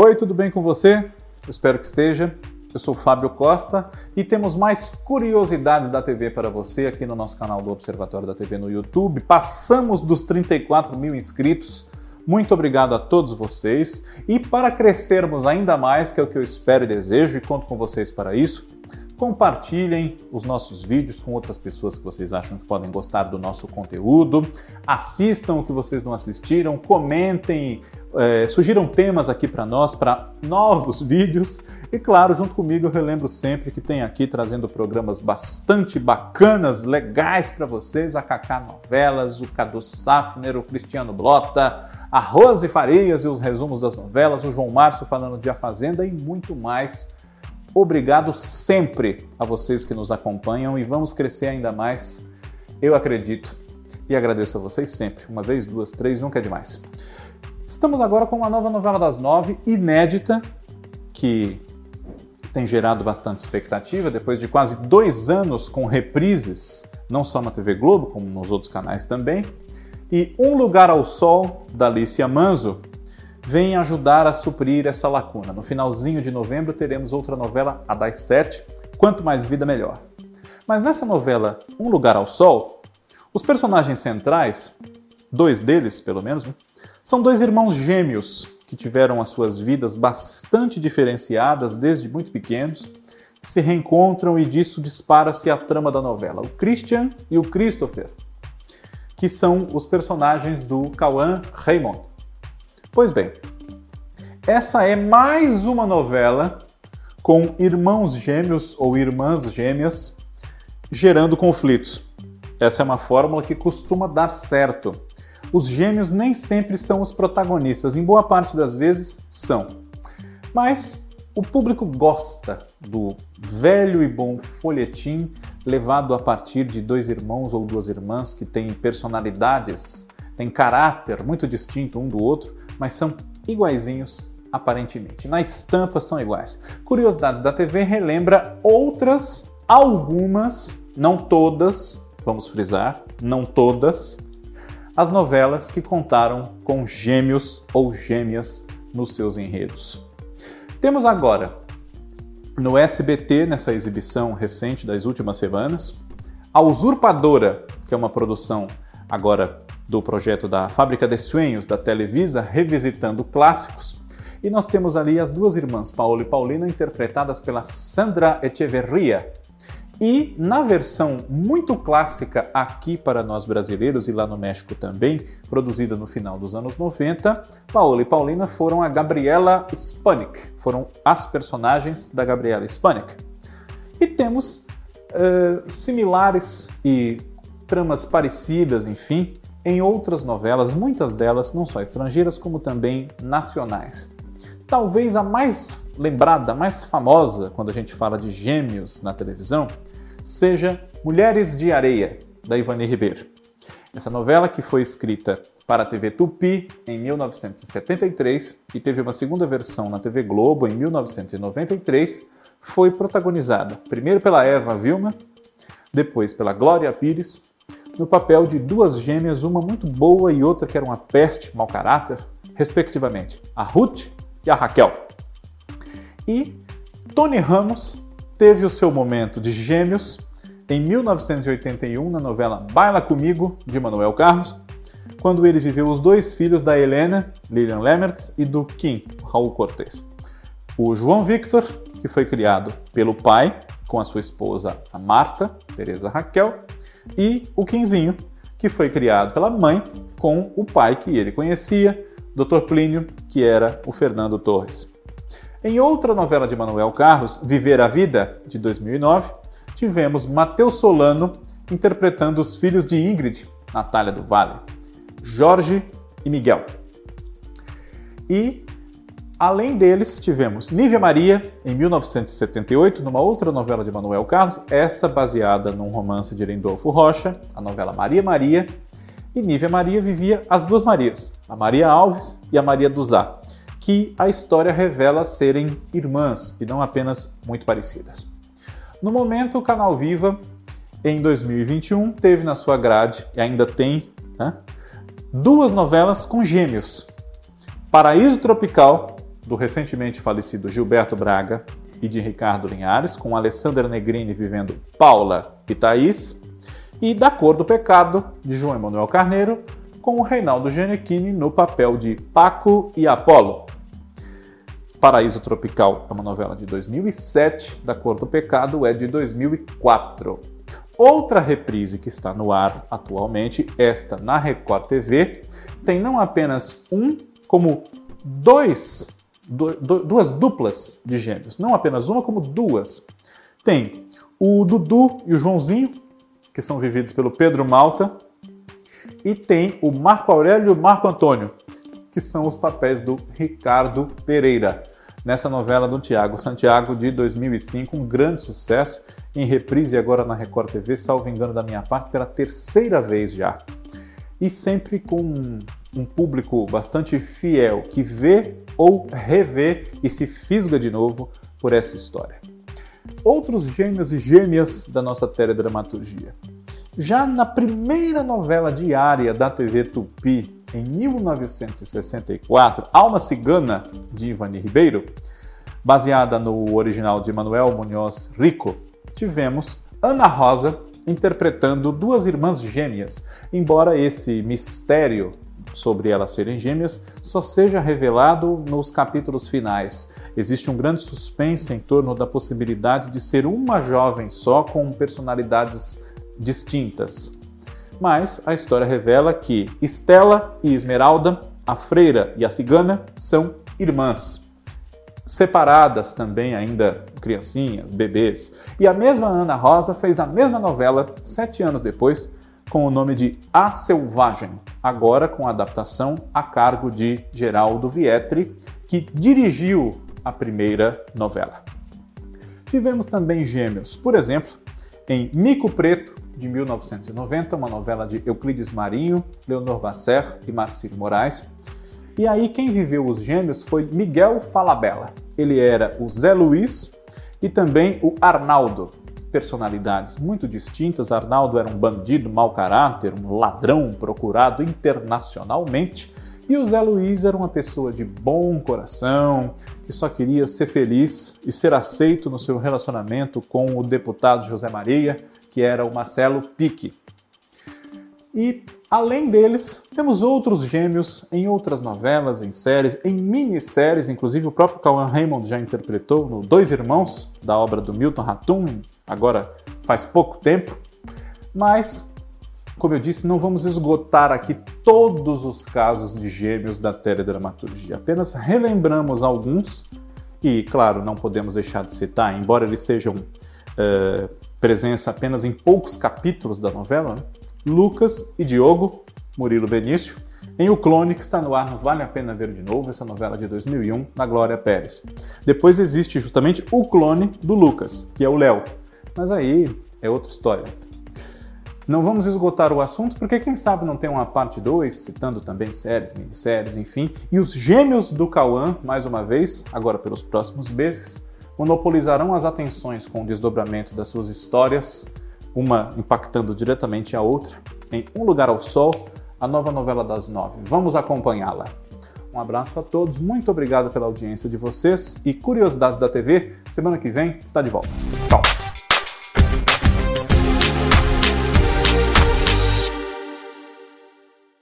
Oi, tudo bem com você? Eu espero que esteja. Eu sou Fábio Costa e temos mais curiosidades da TV para você aqui no nosso canal do Observatório da TV no YouTube. Passamos dos 34 mil inscritos. Muito obrigado a todos vocês. E para crescermos ainda mais, que é o que eu espero e desejo, e conto com vocês para isso, Compartilhem os nossos vídeos com outras pessoas que vocês acham que podem gostar do nosso conteúdo. Assistam o que vocês não assistiram, comentem, é, sugiram temas aqui para nós, para novos vídeos. E claro, junto comigo eu relembro sempre que tem aqui trazendo programas bastante bacanas, legais para vocês: a Kaká Novelas, o Cadu Safner, o Cristiano Blota, a Rose Farias e os resumos das novelas, o João Márcio falando de A Fazenda e muito mais Obrigado sempre a vocês que nos acompanham e vamos crescer ainda mais. Eu acredito e agradeço a vocês sempre. Uma vez, duas, três, nunca é demais. Estamos agora com uma nova novela das nove, inédita, que tem gerado bastante expectativa depois de quase dois anos com reprises, não só na TV Globo, como nos outros canais também. E Um Lugar ao Sol, da Alicia Manzo, vem ajudar a suprir essa lacuna. No finalzinho de novembro teremos outra novela, a das sete, Quanto Mais Vida Melhor. Mas nessa novela Um Lugar ao Sol, os personagens centrais, dois deles pelo menos, né, são dois irmãos gêmeos que tiveram as suas vidas bastante diferenciadas desde muito pequenos, se reencontram e disso dispara-se a trama da novela. O Christian e o Christopher, que são os personagens do Cauã Raymond. Pois bem, essa é mais uma novela com irmãos gêmeos ou irmãs gêmeas gerando conflitos. Essa é uma fórmula que costuma dar certo. Os gêmeos nem sempre são os protagonistas, em boa parte das vezes são. Mas o público gosta do velho e bom folhetim levado a partir de dois irmãos ou duas irmãs que têm personalidades, têm caráter muito distinto um do outro, mas são iguaizinhos aparentemente. Na estampa são iguais. Curiosidades da TV relembra outras, algumas, não todas, vamos frisar, não todas, as novelas que contaram com gêmeos ou gêmeas nos seus enredos. Temos agora no SBT, nessa exibição recente das últimas semanas, A Usurpadora, que é uma produção agora do projeto da Fábrica de Sonhos da Televisa, revisitando clássicos. E nós temos ali as duas irmãs, Paola e Paulina, interpretadas pela Sandra Echeverria. E na versão muito clássica aqui para nós brasileiros e lá no México também, produzida no final dos anos 90, Paola e Paulina foram a Gabriela Spanik, foram as personagens da Gabriela Spanik. E temos uh, similares e tramas parecidas, enfim, em outras novelas, muitas delas não só estrangeiras, como também nacionais. Talvez a mais lembrada, mais famosa quando a gente fala de gêmeos na televisão, seja Mulheres de Areia, da Ivani Ribeiro. Essa novela, que foi escrita para a TV Tupi em 1973 e teve uma segunda versão na TV Globo em 1993, foi protagonizada primeiro pela Eva Vilma, depois pela Glória Pires no papel de duas gêmeas, uma muito boa e outra que era uma peste, mau caráter, respectivamente, a Ruth e a Raquel. E Tony Ramos teve o seu momento de gêmeos em 1981 na novela Baila Comigo, de Manuel Carlos, quando ele viveu os dois filhos da Helena, Lilian Lemertz, e do Kim, Raul Cortez. O João Victor, que foi criado pelo pai, com a sua esposa, a Marta, Teresa Raquel, e o Quinzinho, que foi criado pela mãe com o pai que ele conhecia, Dr. Plínio, que era o Fernando Torres. Em outra novela de Manuel Carlos, Viver a Vida, de 2009, tivemos Matheus Solano interpretando os filhos de Ingrid, Natália do Vale, Jorge e Miguel. E Além deles, tivemos Nívia Maria, em 1978, numa outra novela de Manuel Carlos, essa baseada num romance de Lindolfo Rocha, a novela Maria Maria. E Nívia Maria vivia as duas Marias, a Maria Alves e a Maria Duzá, que a história revela serem irmãs e não apenas muito parecidas. No momento, o Canal Viva, em 2021, teve na sua grade, e ainda tem, né, duas novelas com gêmeos. Paraíso Tropical do recentemente falecido Gilberto Braga e de Ricardo Linhares, com Alessandra Negrini vivendo Paula e Thaís, e Da Cor do Pecado, de João Emanuel Carneiro, com o Reinaldo Gianecchini no papel de Paco e Apolo. Paraíso Tropical é uma novela de 2007, Da Cor do Pecado é de 2004. Outra reprise que está no ar atualmente, esta na Record TV, tem não apenas um, como dois, duas duplas de gêmeos. Não apenas uma, como duas. Tem o Dudu e o Joãozinho, que são vividos pelo Pedro Malta, e tem o Marco Aurélio e o Marco Antônio, que são os papéis do Ricardo Pereira, nessa novela do Tiago Santiago de 2005, um grande sucesso, em reprise agora na Record TV, salvo engano da minha parte, pela terceira vez já. E sempre com um público bastante fiel que vê ou revê e se fisga de novo por essa história outros gêmeos e gêmeas da nossa teledramaturgia. Já na primeira novela diária da TV Tupi, em 1964, Alma Cigana, de Ivani Ribeiro, baseada no original de Manuel Munhoz Rico, tivemos Ana Rosa interpretando duas irmãs gêmeas, embora esse mistério sobre elas serem gêmeas só seja revelado nos capítulos finais. Existe um grande suspense em torno da possibilidade de ser uma jovem só com personalidades distintas. Mas a história revela que Estela e Esmeralda, a freira e a cigana, são irmãs. Separadas também, ainda criancinhas, bebês. E a mesma Ana Rosa fez a mesma novela sete anos depois, com o nome de A Selvagem, agora com adaptação a cargo de Geraldo Vietri, que dirigiu a primeira novela. Tivemos também gêmeos, por exemplo, em Mico Preto, de 1990, uma novela de Euclides Marinho, Leonor Basser e Marcílio Moraes. E aí quem viveu os gêmeos foi Miguel Falabella. Ele era o Zé Luiz e também o Arnaldo, personalidades muito distintas. Arnaldo era um bandido mau caráter, um ladrão procurado internacionalmente, e o Zé Luiz era uma pessoa de bom coração, que só queria ser feliz e ser aceito no seu relacionamento com o deputado José Maria, que era o Marcelo Pique. E além deles, temos outros gêmeos em outras novelas, em séries, em minisséries, inclusive o próprio Cauã Raymond já interpretou no Dois Irmãos, da obra do Milton Ratum, agora faz pouco tempo, mas, como eu disse, não vamos esgotar aqui todos os casos de gêmeos da teledramaturgia, apenas relembramos alguns e, claro, não podemos deixar de citar, embora eles sejam uh, presença apenas em poucos capítulos da novela, né? Lucas e Diogo, Murilo Benício, em O Clone, que está no ar, não vale a pena ver de novo, essa novela de 2001, na Glória Pérez. Depois existe justamente o clone do Lucas, que é o Léo, mas aí é outra história. Não vamos esgotar o assunto, porque quem sabe não tem uma parte 2, citando também séries, minisséries, enfim. E os gêmeos do Cauã, mais uma vez, agora pelos próximos meses, monopolizarão as atenções com o desdobramento das suas histórias, uma impactando diretamente a outra, em Um Lugar ao Sol, a nova novela das nove. Vamos acompanhá-la. Um abraço a todos, muito obrigado pela audiência de vocês e Curiosidades da TV, semana que vem está de volta.